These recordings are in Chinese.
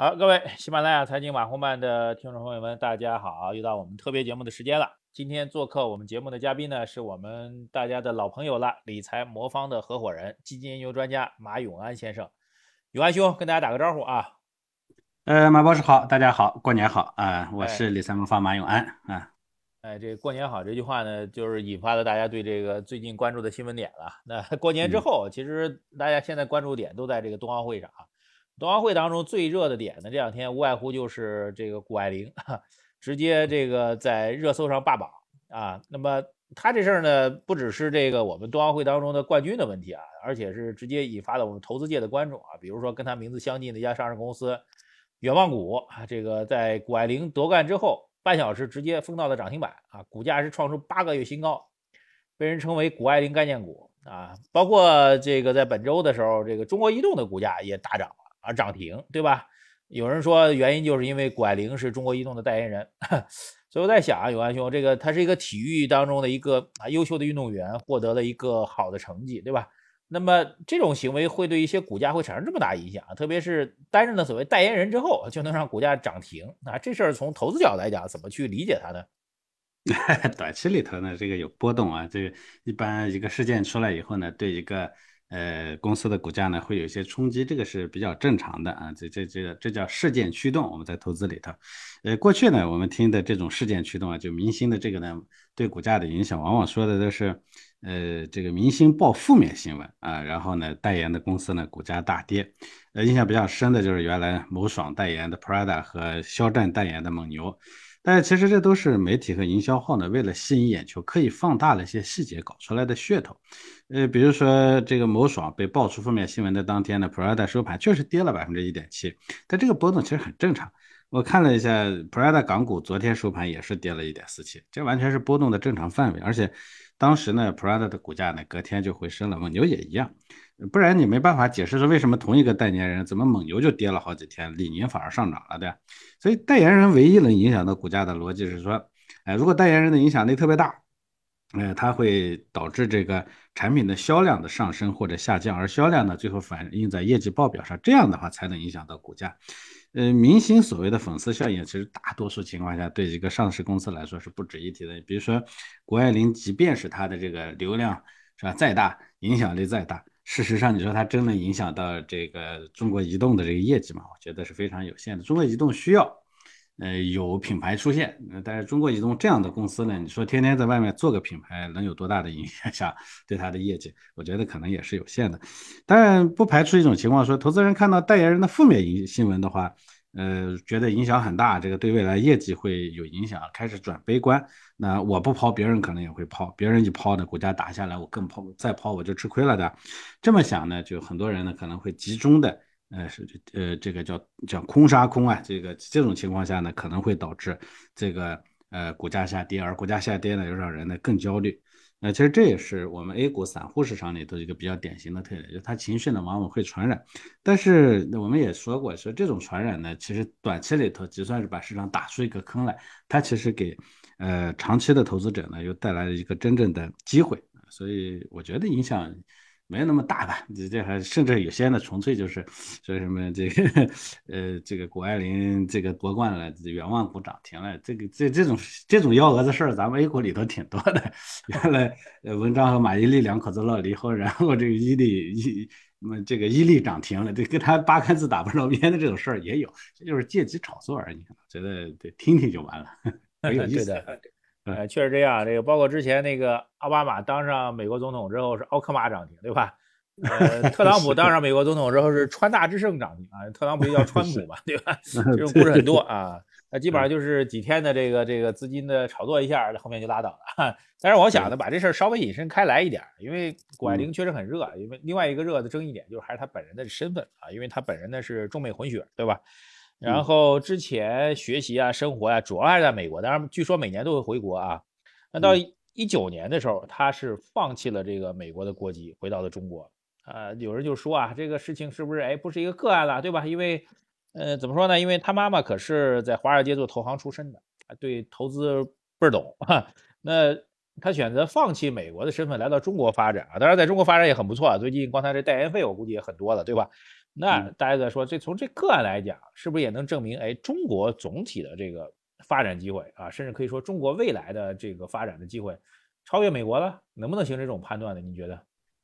好，各位喜马拉雅财经马红漫的听众朋友们，大家好！又到我们特别节目的时间了。今天做客我们节目的嘉宾呢，是我们大家的老朋友了，理财魔方的合伙人、基金研究专家马永安先生。永安兄，跟大家打个招呼啊！呃，马博士好，大家好，过年好啊！我是理财魔方马永安啊。哎，这过年好这句话呢，就是引发了大家对这个最近关注的新闻点了。那过年之后，其实大家现在关注点都在这个冬奥会上啊。冬奥会当中最热的点呢，这两天无外乎就是这个谷爱凌，直接这个在热搜上霸榜啊。那么他这事儿呢，不只是这个我们冬奥会当中的冠军的问题啊，而且是直接引发了我们投资界的关注啊。比如说跟他名字相近的一家上市公司远望谷啊，这个在谷爱凌夺冠之后半小时直接封到了涨停板啊，股价是创出八个月新高，被人称为谷爱凌概念股啊。包括这个在本周的时候，这个中国移动的股价也大涨了。啊，涨停，对吧？有人说原因就是因为谷爱凌是中国移动的代言人，所以我在想啊，永安兄，这个他是一个体育当中的一个啊优秀的运动员，获得了一个好的成绩，对吧？那么这种行为会对一些股价会产生这么大影响啊，特别是担任了所谓代言人之后，就能让股价涨停啊？这事儿从投资角度来讲，怎么去理解它呢？短期里头呢，这个有波动啊，这个一般一个事件出来以后呢，对一个。呃，公司的股价呢会有一些冲击，这个是比较正常的啊。这这这这叫事件驱动。我们在投资里头，呃，过去呢我们听的这种事件驱动啊，就明星的这个呢对股价的影响，往往说的都是呃这个明星报负面新闻啊，然后呢代言的公司呢股价大跌。呃，印象比较深的就是原来某爽代言的 Prada 和肖战代言的蒙牛。但其实这都是媒体和营销号呢，为了吸引眼球，刻意放大了一些细节搞出来的噱头。呃，比如说这个某爽被爆出负面新闻的当天呢，Prada 收盘确实跌了百分之一点七，但这个波动其实很正常。我看了一下，Prada 港股昨天收盘也是跌了一点四七，这完全是波动的正常范围。而且当时呢，Prada 的股价呢隔天就回升了，蒙牛也一样。不然你没办法解释说为什么同一个代言人怎么蒙牛就跌了好几天，李宁反而上涨了，对吧？所以代言人唯一能影响到股价的逻辑是说，哎，如果代言人的影响力特别大，哎，它会导致这个产品的销量的上升或者下降，而销量呢最后反映在业绩报表上，这样的话才能影响到股价。呃，明星所谓的粉丝效应，其实大多数情况下对一个上市公司来说是不值一提的。比如说谷爱凌，即便是它的这个流量是吧再大，影响力再大。事实上，你说它真能影响到这个中国移动的这个业绩吗？我觉得是非常有限的。中国移动需要，呃，有品牌出现，但是中国移动这样的公司呢，你说天天在外面做个品牌，能有多大的影响 对它的业绩？我觉得可能也是有限的。当然，不排除一种情况，说投资人看到代言人的负面影新闻的话。呃，觉得影响很大，这个对未来业绩会有影响，开始转悲观。那我不抛，别人可能也会抛，别人一抛呢，股价打下来，我更抛，再抛我就吃亏了的。这么想呢，就很多人呢可能会集中的，呃，是呃，这个叫叫空杀空啊，这个这种情况下呢，可能会导致这个呃股价下跌，而股价下跌呢，又让人呢更焦虑。那其实这也是我们 A 股散户市场里头一个比较典型的特点，就是它情绪呢往往会传染。但是我们也说过，说这种传染呢，其实短期里头就算是把市场打出一个坑来，它其实给呃长期的投资者呢又带来了一个真正的机会。所以我觉得影响。没有那么大吧？这这还甚至有些呢，纯粹就是说什么这个呃，这个谷爱凌这个夺冠了，远望股涨停了，这个这这种这种幺蛾子事儿，咱们 A 股里头挺多的。原来呃，文章和马伊琍两口子闹离婚，然后这个伊利伊那么这个伊利涨停了，这跟他八竿子打不着边的这种事儿也有，这就是借机炒作而已。觉得对听听就完了，没有意思。呃，确实这样。这个包括之前那个奥巴马当上美国总统之后是奥克马涨停，对吧？呃，特朗普 当上美国总统之后是川大之胜涨停啊。特朗普就叫川普嘛，对吧？这种故事很多啊。那基本上就是几天的这个这个资金的炒作一下，后面就拉倒了。但是我想呢，把这事儿稍微引申开来一点，因为谷爱凌确实很热，因为另外一个热的争议点就是还是她本人的身份啊，因为她本人呢是中美混血，对吧？然后之前学习啊、生活啊，主要还是在美国。当然，据说每年都会回国啊。那到一九年的时候，他是放弃了这个美国的国籍，回到了中国。啊，有人就说啊，这个事情是不是哎，不是一个个案了，对吧？因为，呃，怎么说呢？因为他妈妈可是在华尔街做投行出身的，对投资倍儿懂哈。那他选择放弃美国的身份，来到中国发展啊。当然，在中国发展也很不错啊。最近光他这代言费，我估计也很多了，对吧？那大家在说，这从这个案来讲，是不是也能证明，哎，中国总体的这个发展机会啊，甚至可以说中国未来的这个发展的机会超越美国了？能不能形成这种判断呢？你觉得？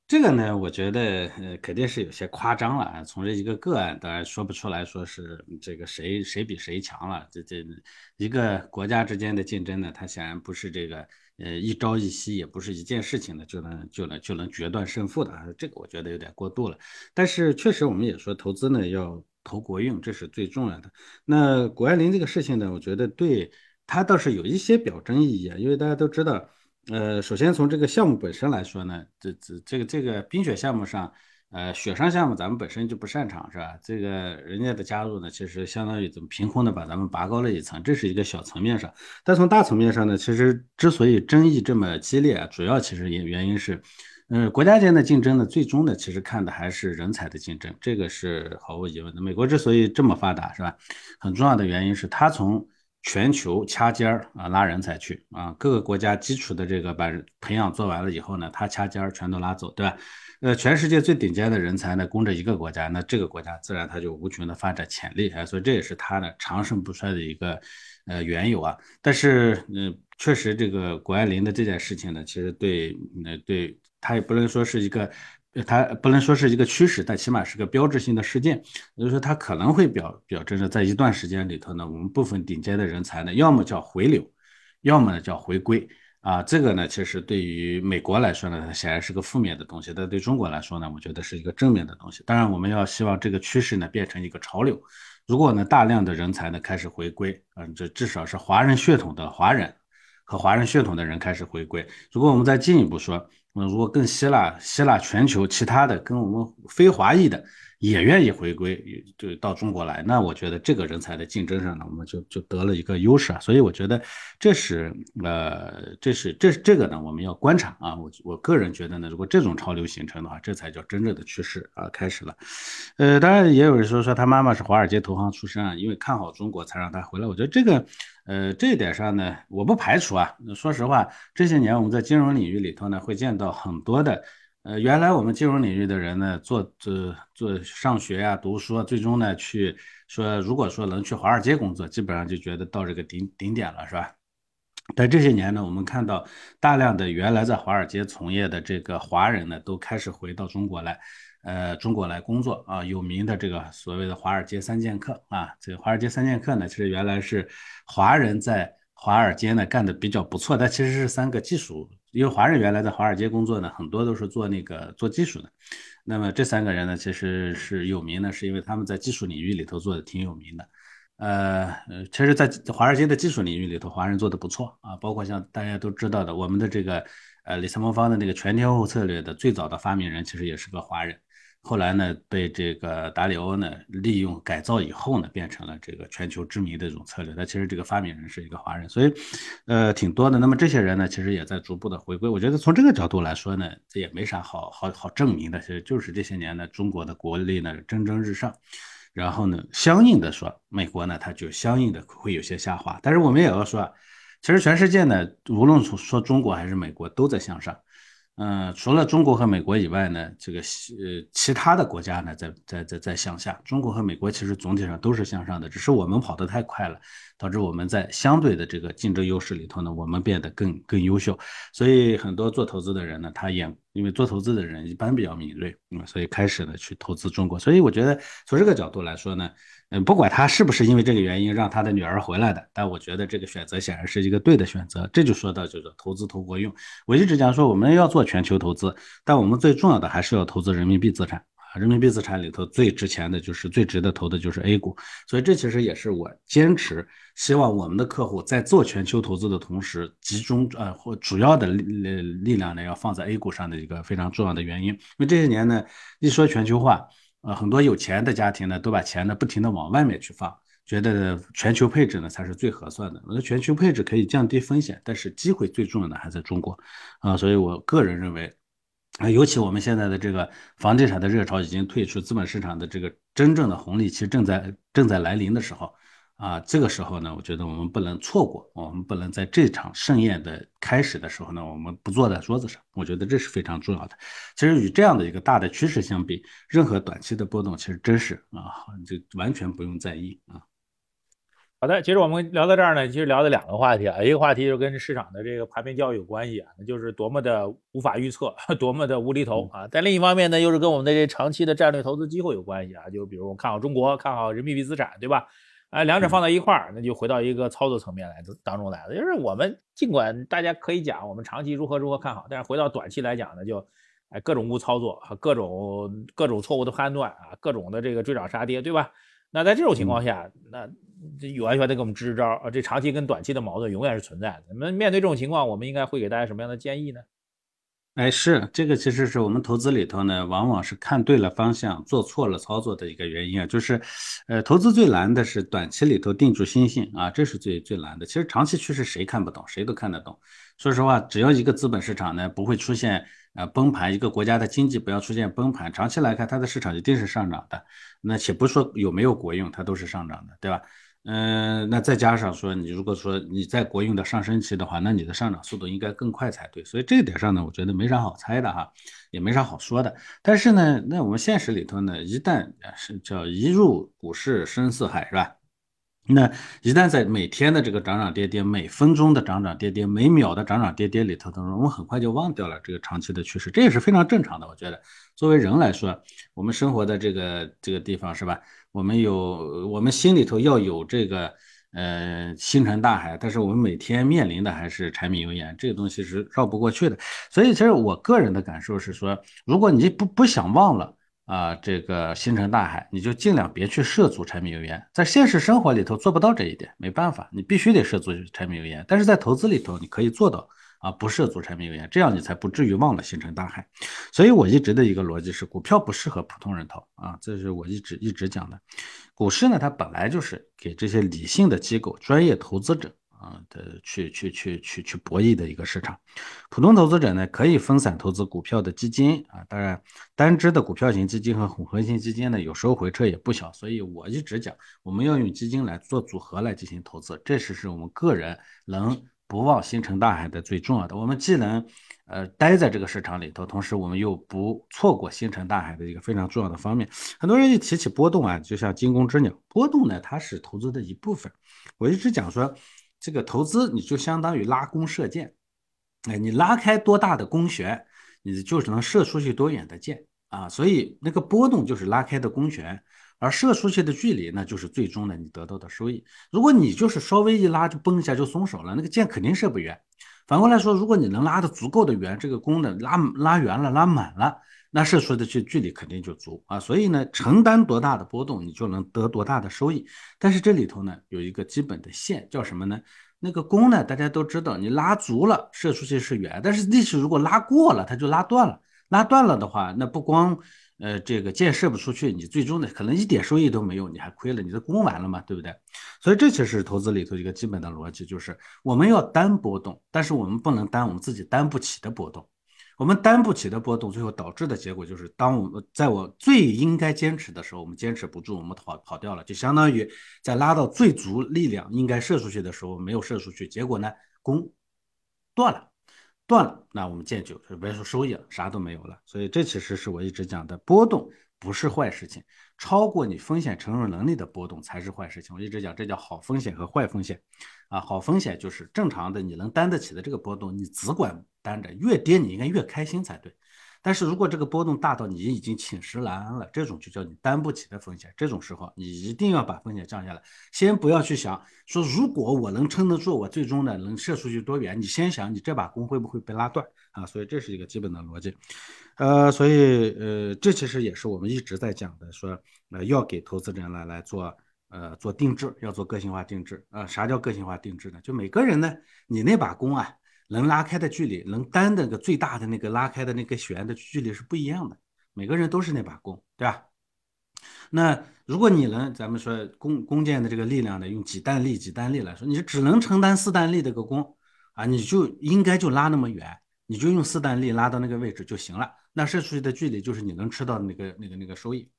这个呢，我觉得呃肯定是有些夸张了啊。从这一个个案，当然说不出来说是这个谁谁比谁强了。这这一个国家之间的竞争呢，它显然不是这个呃一朝一夕，也不是一件事情呢就能就能就能决断胜负的啊。这个我觉得有点过度了。但是确实我们也说投资呢要投国运，这是最重要的。那谷爱凌这个事情呢，我觉得对他倒是有一些表征意义，因为大家都知道。呃，首先从这个项目本身来说呢，这这这个这个冰雪项目上，呃，雪上项目咱们本身就不擅长，是吧？这个人家的加入呢，其实相当于怎么凭空的把咱们拔高了一层，这是一个小层面上。但从大层面上呢，其实之所以争议这么激烈，主要其实原原因是，嗯，国家间的竞争呢，最终呢，其实看的还是人才的竞争，这个是毫无疑问的。美国之所以这么发达，是吧？很重要的原因是它从全球掐尖儿啊，拉人才去啊，各个国家基础的这个把培养做完了以后呢，他掐尖儿全都拉走，对吧？呃，全世界最顶尖的人才呢，供着一个国家，那这个国家自然它就无穷的发展潜力啊，所以这也是它呢长盛不衰的一个呃缘由啊。但是，嗯，确实这个谷爱凌的这件事情呢，其实对，呃，对他也不能说是一个。它不能说是一个趋势，但起码是个标志性的事件。也就是说，它可能会表表征着，在一段时间里头呢，我们部分顶尖的人才呢，要么叫回流，要么呢叫回归。啊，这个呢，其实对于美国来说呢，它显然是个负面的东西；但对中国来说呢，我觉得是一个正面的东西。当然，我们要希望这个趋势呢变成一个潮流。如果呢大量的人才呢开始回归，嗯，这至少是华人血统的华人和华人血统的人开始回归。如果我们再进一步说，那如果更希腊、希腊全球其他的跟我们非华裔的也愿意回归，就到中国来，那我觉得这个人才的竞争上呢，我们就就得了一个优势啊。所以我觉得这是呃，这是这这个呢，我们要观察啊。我我个人觉得呢，如果这种潮流形成的话，这才叫真正的趋势啊，开始了。呃，当然也有人说说他妈妈是华尔街投行出身啊，因为看好中国才让他回来。我觉得这个。呃，这一点上呢，我不排除啊。说实话，这些年我们在金融领域里头呢，会见到很多的，呃，原来我们金融领域的人呢，做这做上学呀、读书，最终呢去说，如果说能去华尔街工作，基本上就觉得到这个顶顶点了，是吧？但这些年呢，我们看到大量的原来在华尔街从业的这个华人呢，都开始回到中国来。呃，中国来工作啊，有名的这个所谓的华尔街三剑客啊，这个华尔街三剑客呢，其实原来是华人在华尔街呢干的比较不错，但其实是三个技术，因为华人原来在华尔街工作呢，很多都是做那个做技术的。那么这三个人呢，其实是有名的，是因为他们在技术领域里头做的挺有名的。呃，其实，在华尔街的技术领域里头，华人做的不错啊，包括像大家都知道的，我们的这个呃李斯蒙方的那个全天候策略的最早的发明人，其实也是个华人。后来呢，被这个达里欧呢利用改造以后呢，变成了这个全球知名的这种策略。那其实这个发明人是一个华人，所以，呃，挺多的。那么这些人呢，其实也在逐步的回归。我觉得从这个角度来说呢，这也没啥好好好证明的，其实就是这些年呢，中国的国力呢蒸蒸日上，然后呢，相应的说，美国呢，它就相应的会有些下滑。但是我们也要说啊，其实全世界呢，无论从说中国还是美国，都在向上。嗯，除了中国和美国以外呢，这个呃其他的国家呢在在在在向下。中国和美国其实总体上都是向上的，只是我们跑得太快了，导致我们在相对的这个竞争优势里头呢，我们变得更更优秀。所以很多做投资的人呢，他也因为做投资的人一般比较敏锐，嗯，所以开始呢去投资中国。所以我觉得从这个角度来说呢。嗯，不管他是不是因为这个原因让他的女儿回来的，但我觉得这个选择显然是一个对的选择。这就说到就是投资投国用。我一直讲说我们要做全球投资，但我们最重要的还是要投资人民币资产。人民币资产里头最值钱的就是最值得投的就是 A 股。所以这其实也是我坚持希望我们的客户在做全球投资的同时，集中呃或主要的力力量呢要放在 A 股上的一个非常重要的原因。因为这些年呢一说全球化。呃，很多有钱的家庭呢，都把钱呢不停的往外面去放，觉得全球配置呢才是最合算的。我觉得全球配置可以降低风险，但是机会最重要的还在中国啊，所以我个人认为，啊，尤其我们现在的这个房地产的热潮已经退出，资本市场的这个真正的红利期正在正在来临的时候，啊，这个时候呢，我觉得我们不能错过，我们不能在这场盛宴的开始的时候呢，我们不坐在桌子上。我觉得这是非常重要的。其实与这样的一个大的趋势相比，任何短期的波动其实真是啊，就完全不用在意啊。好的，其实我们聊到这儿呢，其实聊了两个话题啊，一个话题就跟市场的这个盘面教育有关系啊，那就是多么的无法预测，多么的无厘头啊。但另一方面呢，又是跟我们的这长期的战略投资机会有关系啊，就比如我看好中国，看好人民币资产，对吧？啊，两者放在一块儿，那就回到一个操作层面来当中来了。就是我们尽管大家可以讲我们长期如何如何看好，但是回到短期来讲呢，就哎各种误操作啊，各种各种错误的判断啊，各种的这个追涨杀跌，对吧？那在这种情况下，那这完全得给我们支支招啊。这长期跟短期的矛盾永远是存在的。那么面对这种情况，我们应该会给大家什么样的建议呢？哎，是这个，其实是我们投资里头呢，往往是看对了方向，做错了操作的一个原因啊。就是，呃，投资最难的是短期里头定住心性啊，这是最最难的。其实长期趋势谁看不懂，谁都看得懂。说实话，只要一个资本市场呢不会出现呃崩盘，一个国家的经济不要出现崩盘，长期来看它的市场一定是上涨的。那且不说有没有国用，它都是上涨的，对吧？嗯，那再加上说，你如果说你在国用的上升期的话，那你的上涨速度应该更快才对。所以这一点上呢，我觉得没啥好猜的哈，也没啥好说的。但是呢，那我们现实里头呢，一旦是叫一入股市深似海，是吧？那一旦在每天的这个涨涨跌跌，每分钟的涨涨跌跌，每秒的涨涨跌跌里头当中，我们很快就忘掉了这个长期的趋势，这也是非常正常的。我觉得，作为人来说，我们生活的这个这个地方是吧？我们有，我们心里头要有这个，呃，星辰大海，但是我们每天面临的还是柴米油盐，这个东西是绕不过去的。所以，其实我个人的感受是说，如果你不不想忘了啊，这个星辰大海，你就尽量别去涉足柴米油盐。在现实生活里头做不到这一点，没办法，你必须得涉足柴米油盐。但是在投资里头，你可以做到。啊，不涉足柴米油盐，这样你才不至于忘了星辰大海。所以我一直的一个逻辑是，股票不适合普通人投啊，这是我一直一直讲的。股市呢，它本来就是给这些理性的机构、专业投资者啊的去去去去去博弈的一个市场。普通投资者呢，可以分散投资股票的基金啊，当然单只的股票型基金和混合型基金呢，有时候回撤也不小。所以我一直讲，我们要用基金来做组合来进行投资，这是是我们个人能。不忘星辰大海的最重要的，我们既能呃待在这个市场里头，同时我们又不错过星辰大海的一个非常重要的方面。很多人一提起波动啊，就像惊弓之鸟。波动呢，它是投资的一部分。我一直讲说，这个投资你就相当于拉弓射箭，哎，你拉开多大的弓弦，你就能射出去多远的箭啊。所以那个波动就是拉开的弓弦。而射出去的距离，那就是最终的你得到的收益。如果你就是稍微一拉就崩一下就松手了，那个箭肯定射不远。反过来说，如果你能拉的足够的圆，这个弓呢拉拉圆了、拉满了，那射出的距距离肯定就足啊。所以呢，承担多大的波动，你就能得多大的收益。但是这里头呢有一个基本的线，叫什么呢？那个弓呢，大家都知道，你拉足了射出去是圆，但是力气如果拉过了，它就拉断了。拉断了的话，那不光呃，这个箭射不出去，你最终的可能一点收益都没有，你还亏了，你的弓完了嘛，对不对？所以这其实投资里头一个基本的逻辑，就是我们要担波动，但是我们不能担我们自己担不起的波动。我们担不起的波动，最后导致的结果就是，当我们在我最应该坚持的时候，我们坚持不住，我们跑跑掉了，就相当于在拉到最足力量应该射出去的时候没有射出去，结果呢，弓断了。断了，那我们见就就别说收益了，啥都没有了。所以这其实是我一直讲的，波动不是坏事情，超过你风险承受能力的波动才是坏事情。我一直讲，这叫好风险和坏风险。啊，好风险就是正常的，你能担得起的这个波动，你只管担着，越跌你应该越开心才对。但是如果这个波动大到你已经寝食难安了，这种就叫你担不起的风险。这种时候你一定要把风险降下来，先不要去想说如果我能撑得住，我最终呢能射出去多远？你先想你这把弓会不会被拉断啊？所以这是一个基本的逻辑。呃，所以呃，这其实也是我们一直在讲的，说呃要给投资人来来做呃做定制，要做个性化定制啊。啥叫个性化定制呢？就每个人呢，你那把弓啊。能拉开的距离，能担那个最大的那个拉开的那个弦的距离是不一样的。每个人都是那把弓，对吧？那如果你能，咱们说弓弓箭的这个力量呢，用几弹力几弹力来说，你只能承担四弹力这个弓啊，你就应该就拉那么远，你就用四弹力拉到那个位置就行了。那射出去的距离就是你能吃到那个那个那个收益。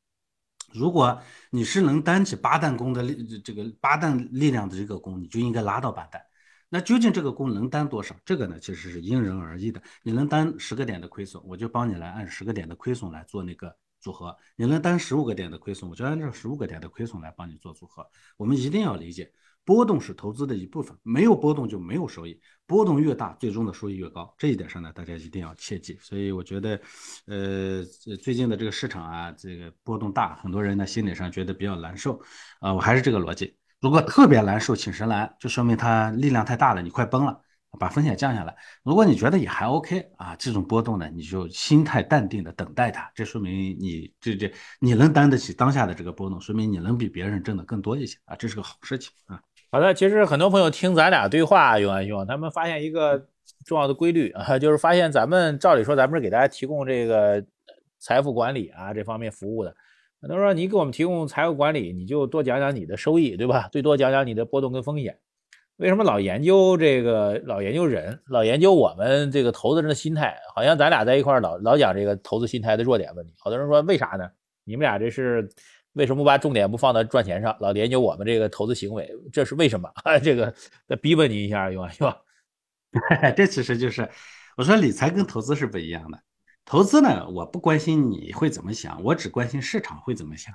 如果你是能担起八弹弓的力，这个八弹力量的这个弓，你就应该拉到八弹。那究竟这个功能担多少？这个呢，其实是因人而异的。你能担十个点的亏损，我就帮你来按十个点的亏损来做那个组合；你能担十五个点的亏损，我就按照十五个点的亏损来帮你做组合。我们一定要理解。波动是投资的一部分，没有波动就没有收益，波动越大，最终的收益越高。这一点上呢，大家一定要切记。所以我觉得，呃，最近的这个市场啊，这个波动大，很多人呢心理上觉得比较难受。啊，我还是这个逻辑，如果特别难受，请神来，就说明它力量太大了，你快崩了，把风险降下来。如果你觉得也还 OK 啊，这种波动呢，你就心态淡定的等待它，这说明你这这你能担得起当下的这个波动，说明你能比别人挣的更多一些啊，这是个好事情啊。好的，其实很多朋友听咱俩对话，永安兄，他们发现一个重要的规律啊，就是发现咱们照理说，咱们是给大家提供这个财富管理啊这方面服务的。很多人说你给我们提供财务管理，你就多讲讲你的收益，对吧？最多讲讲你的波动跟风险。为什么老研究这个，老研究人，老研究我们这个投资人的心态？好像咱俩在一块儿老老讲这个投资心态的弱点问题。好多人说为啥呢？你们俩这是？为什么不把重点不放在赚钱上，老研究我们这个投资行为？这是为什么啊？这个再逼问你一下，用是吧？这其实就是我说理财跟投资是不一样的。投资呢，我不关心你会怎么想，我只关心市场会怎么想。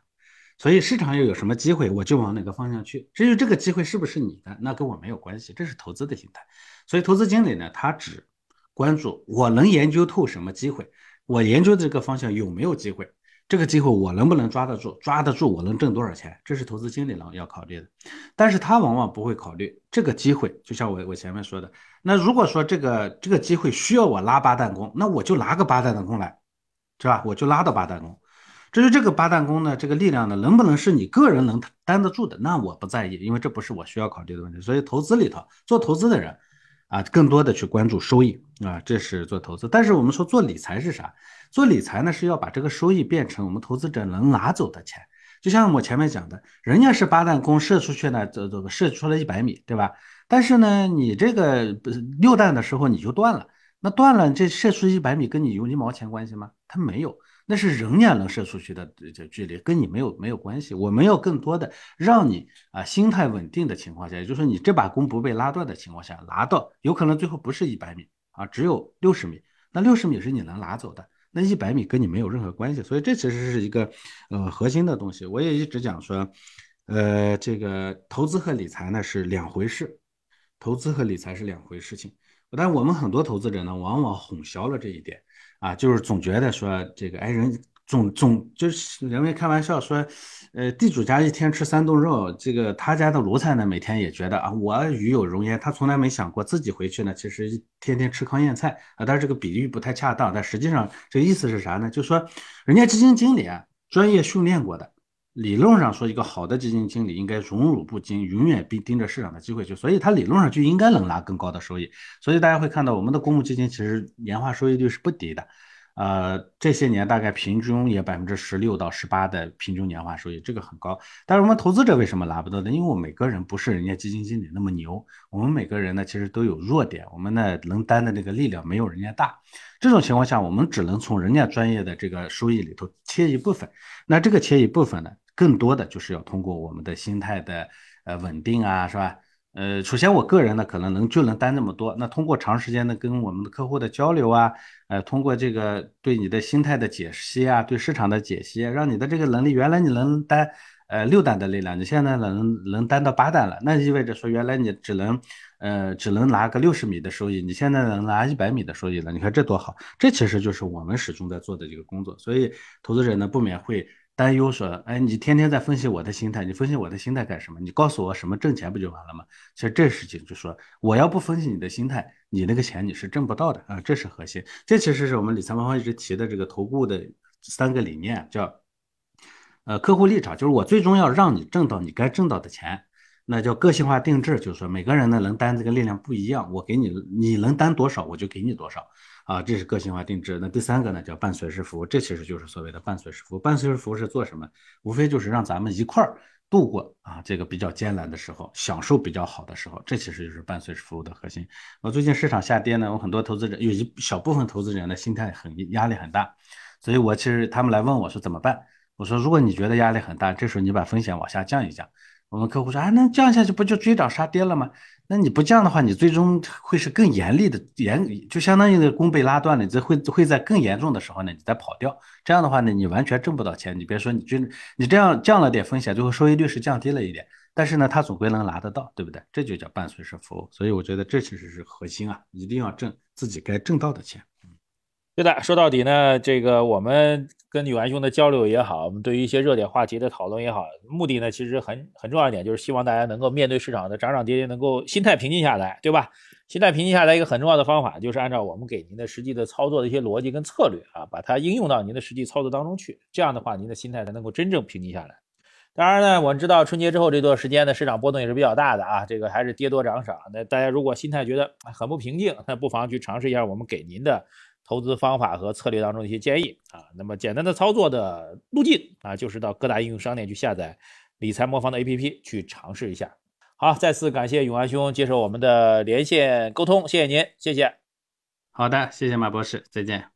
所以市场又有什么机会，我就往哪个方向去。至于这个机会是不是你的，那跟我没有关系。这是投资的心态。所以投资经理呢，他只关注我能研究透什么机会，我研究的这个方向有没有机会。这个机会我能不能抓得住？抓得住我能挣多少钱？这是投资经理呢要考虑的。但是他往往不会考虑这个机会。就像我我前面说的，那如果说这个这个机会需要我拉八弹弓，那我就拿个八弹的弓来，是吧？我就拉到八弹弓。至于这个八弹弓呢，这个力量呢，能不能是你个人能担得住的？那我不在意，因为这不是我需要考虑的问题。所以投资里头做投资的人。啊，更多的去关注收益啊，这是做投资。但是我们说做理财是啥？做理财呢是要把这个收益变成我们投资者能拿走的钱。就像我前面讲的，人家是八弹弓射出去呢，这这射出了一百米，对吧？但是呢，你这个六弹的时候你就断了，那断了这射出一百米跟你有一毛钱关系吗？它没有。那是人家能射出去的这距离，跟你没有没有关系。我们要更多的让你啊心态稳定的情况下，也就是说你这把弓不被拉断的情况下，拿到有可能最后不是一百米啊，只有六十米。那六十米是你能拿走的，那一百米跟你没有任何关系。所以这其实是一个呃核心的东西。我也一直讲说，呃，这个投资和理财呢是两回事，投资和理财是两回事情。但我们很多投资者呢，往往混淆了这一点。啊，就是总觉得说这个，哎，人总总就是人们开玩笑说，呃，地主家一天吃三顿肉，这个他家的奴才呢，每天也觉得啊，我与有荣焉。他从来没想过自己回去呢，其实天天吃糠咽菜啊。但是这个比喻不太恰当，但实际上这意思是啥呢？就说人家基金经理啊，专业训练过的，理论上说一个好的基金经理应该荣辱不惊，永远盯盯着市场的机会去，所以他理论上就应该能拿更高的收益。所以大家会看到我们的公募基金其实年化收益率是不低的。呃，这些年大概平均也百分之十六到十八的平均年化收益，这个很高。但是我们投资者为什么拿不到呢？因为我每个人不是人家基金经理那么牛，我们每个人呢其实都有弱点，我们呢能担的那个力量没有人家大。这种情况下，我们只能从人家专业的这个收益里头切一部分。那这个切一部分呢，更多的就是要通过我们的心态的呃稳定啊，是吧？呃，首先我个人呢，可能能就能担那么多。那通过长时间的跟我们的客户的交流啊，呃，通过这个对你的心态的解析啊，对市场的解析，让你的这个能力，原来你能担呃六单的力量，你现在能能担到八单了，那意味着说原来你只能呃只能拿个六十米的收益，你现在能拿一百米的收益了，你看这多好！这其实就是我们始终在做的这个工作。所以投资者呢，不免会。担忧说：“哎，你天天在分析我的心态，你分析我的心态干什么？你告诉我什么挣钱不就完了吗？其实这事情就说，我要不分析你的心态，你那个钱你是挣不到的啊，这是核心。这其实是我们理财魔方一直提的这个投顾的三个理念，叫呃客户立场，就是我最终要让你挣到你该挣到的钱，那叫个性化定制，就是说每个人呢能担这个力量不一样，我给你你能担多少，我就给你多少。”啊，这是个性化定制。那第三个呢，叫伴随式服务，这其实就是所谓的伴随式服务。伴随式服务是做什么？无非就是让咱们一块儿度过啊这个比较艰难的时候，享受比较好的时候。这其实就是伴随式服务的核心。我最近市场下跌呢，我很多投资者有一小部分投资人的心态很压力很大，所以我其实他们来问我说怎么办？我说，如果你觉得压力很大，这时候你把风险往下降一降。我们客户说，啊，那降下去不就追涨杀跌了吗？那你不降的话，你最终会是更严厉的严，就相当于那个弓被拉断了，你这会会在更严重的时候呢，你再跑掉。这样的话呢，你完全挣不到钱。你别说你追，你这样降了点风险，最后收益率是降低了一点，但是呢，它总归能拿得到，对不对？这就叫伴随式服务。所以我觉得这其实是核心啊，一定要挣自己该挣到的钱。对的，说到底呢，这个我们跟宇文兄的交流也好，我们对于一些热点话题的讨论也好，目的呢其实很很重要一点，就是希望大家能够面对市场的涨涨跌跌，能够心态平静下来，对吧？心态平静下来一个很重要的方法，就是按照我们给您的实际的操作的一些逻辑跟策略啊，把它应用到您的实际操作当中去，这样的话，您的心态才能够真正平静下来。当然呢，我们知道春节之后这段时间呢，市场波动也是比较大的啊，这个还是跌多涨少。那大家如果心态觉得很不平静，那不妨去尝试一下我们给您的。投资方法和策略当中的一些建议啊，那么简单的操作的路径啊，就是到各大应用商店去下载理财魔方的 APP 去尝试一下。好，再次感谢永安兄接受我们的连线沟通，谢谢您，谢谢。好的，谢谢马博士，再见。